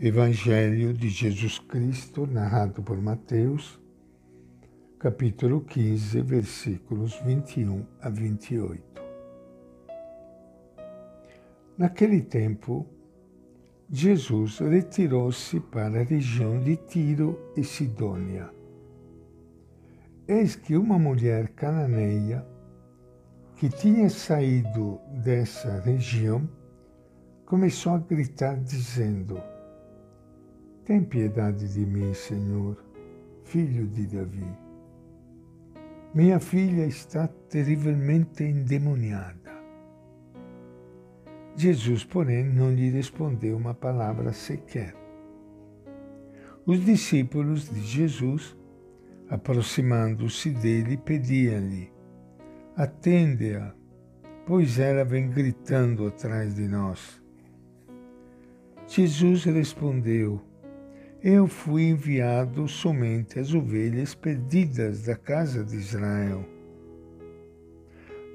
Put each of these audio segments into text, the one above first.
Evangelho de Jesus Cristo, narrado por Mateus, capítulo 15, versículos 21 a 28. Naquele tempo, Jesus retirou-se para a região de Tiro e Sidônia. Eis que uma mulher cananeia, que tinha saído dessa região, começou a gritar, dizendo: tem piedade de mim, Senhor, filho de Davi. Minha filha está terrivelmente endemoniada. Jesus, porém, não lhe respondeu uma palavra sequer. Os discípulos de Jesus, aproximando-se dele, pediam-lhe: Atende-a, pois ela vem gritando atrás de nós. Jesus respondeu: eu fui enviado somente às ovelhas perdidas da casa de Israel.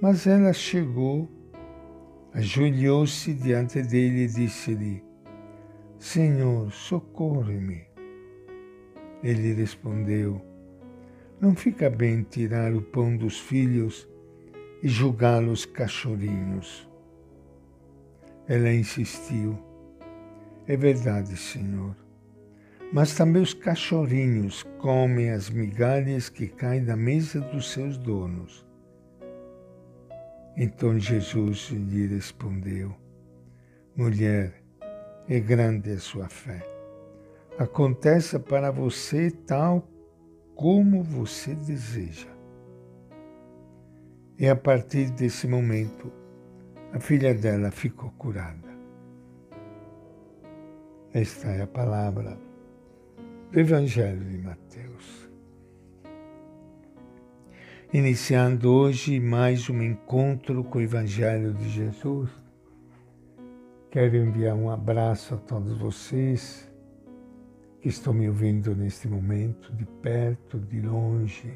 Mas ela chegou, ajoelhou-se diante dele e disse-lhe: Senhor, socorre-me. Ele respondeu: Não fica bem tirar o pão dos filhos e julgá-los cachorrinhos. Ela insistiu: É verdade, Senhor mas também os cachorrinhos comem as migalhas que caem da mesa dos seus donos. Então Jesus lhe respondeu: Mulher, é grande a sua fé. Aconteça para você tal como você deseja. E a partir desse momento, a filha dela ficou curada. Esta é a palavra do Evangelho de Mateus. Iniciando hoje mais um encontro com o Evangelho de Jesus, quero enviar um abraço a todos vocês que estão me ouvindo neste momento, de perto, de longe,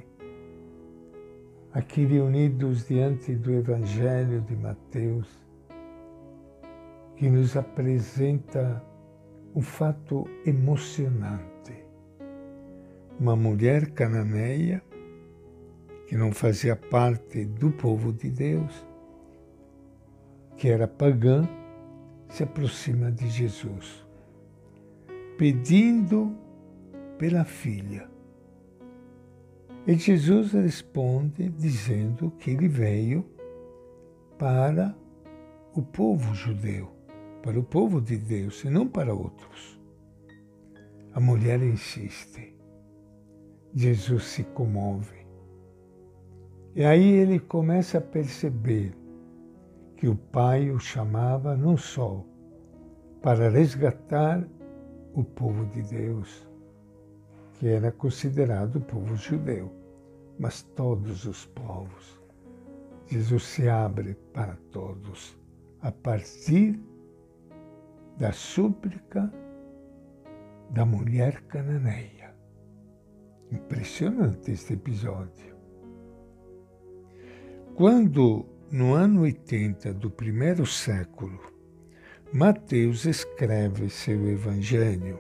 aqui reunidos diante do Evangelho de Mateus, que nos apresenta um fato emocionante uma mulher cananeia que não fazia parte do povo de Deus, que era pagã, se aproxima de Jesus, pedindo pela filha. E Jesus responde dizendo que ele veio para o povo judeu, para o povo de Deus e não para outros. A mulher insiste. Jesus se comove. E aí ele começa a perceber que o Pai o chamava não só para resgatar o povo de Deus, que era considerado o povo judeu, mas todos os povos. Jesus se abre para todos a partir da súplica da mulher cananeia. Impressionante este episódio. Quando, no ano 80 do primeiro século, Mateus escreve seu Evangelho,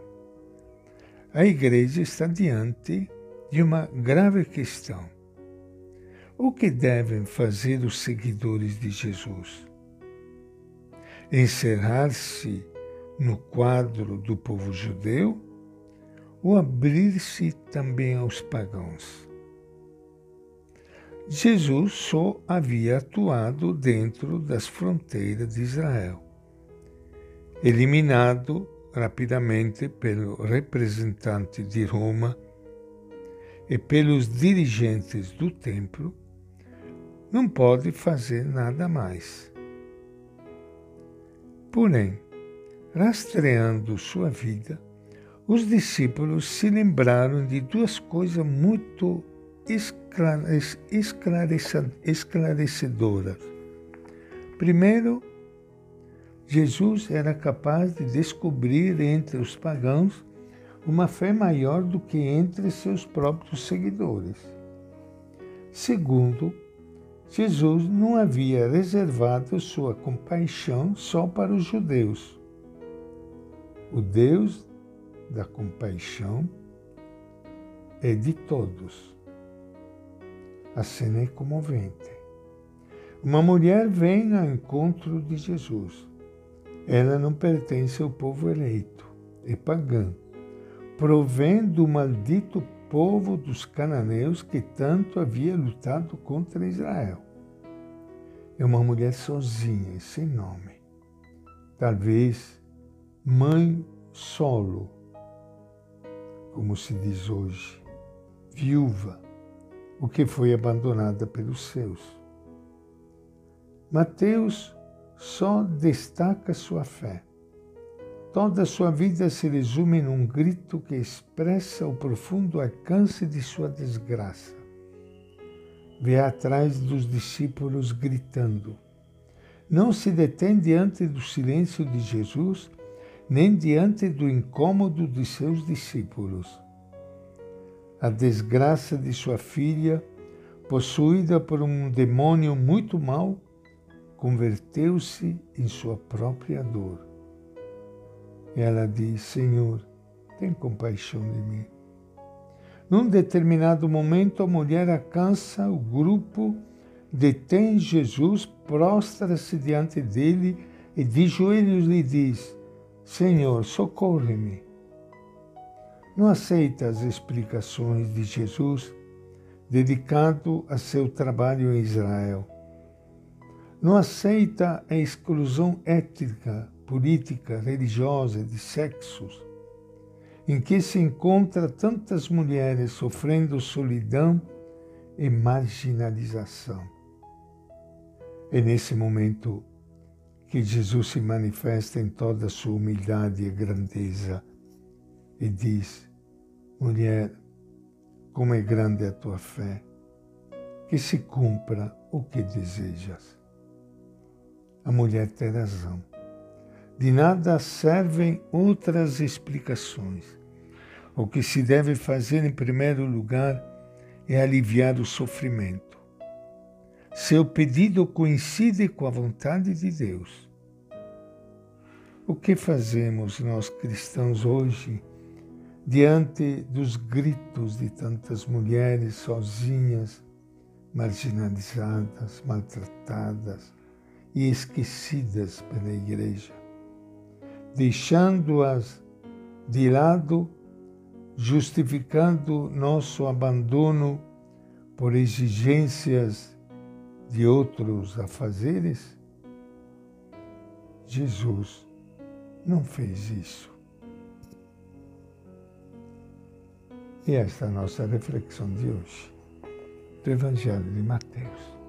a igreja está diante de uma grave questão. O que devem fazer os seguidores de Jesus? Encerrar-se no quadro do povo judeu o abrir-se também aos pagãos. Jesus só havia atuado dentro das fronteiras de Israel, eliminado rapidamente pelo representante de Roma e pelos dirigentes do templo, não pode fazer nada mais. Porém, rastreando sua vida, os discípulos se lembraram de duas coisas muito esclarecedoras. Primeiro, Jesus era capaz de descobrir entre os pagãos uma fé maior do que entre seus próprios seguidores. Segundo, Jesus não havia reservado sua compaixão só para os judeus. O Deus da compaixão é de todos. A cena é comovente. Uma mulher vem ao encontro de Jesus. Ela não pertence ao povo eleito, é pagã, provém do maldito povo dos cananeus que tanto havia lutado contra Israel. É uma mulher sozinha e sem nome. Talvez mãe solo, como se diz hoje, viúva, o que foi abandonada pelos seus. Mateus só destaca sua fé. Toda sua vida se resume num grito que expressa o profundo alcance de sua desgraça. Vê atrás dos discípulos gritando. Não se detém diante do silêncio de Jesus, nem diante do incômodo de seus discípulos. A desgraça de sua filha, possuída por um demônio muito mau, converteu-se em sua própria dor. Ela diz: Senhor, tem compaixão de mim. Num determinado momento, a mulher alcança o grupo, detém Jesus, prostra-se diante dele e de joelhos lhe diz: Senhor, socorre-me. Não aceita as explicações de Jesus dedicado a seu trabalho em Israel não aceita a exclusão étnica, política, religiosa de sexos, em que se encontra tantas mulheres sofrendo solidão e marginalização. É nesse momento que Jesus se manifesta em toda a sua humildade e grandeza e diz: Mulher, como é grande a tua fé, que se cumpra o que desejas a mulher tem razão. De nada servem outras explicações. O que se deve fazer em primeiro lugar é aliviar o sofrimento. Seu pedido coincide com a vontade de Deus. O que fazemos nós cristãos hoje diante dos gritos de tantas mulheres sozinhas, marginalizadas, maltratadas, e esquecidas pela Igreja, deixando-as de lado, justificando nosso abandono por exigências de outros afazeres? Jesus não fez isso. E esta é a nossa reflexão de hoje do Evangelho de Mateus.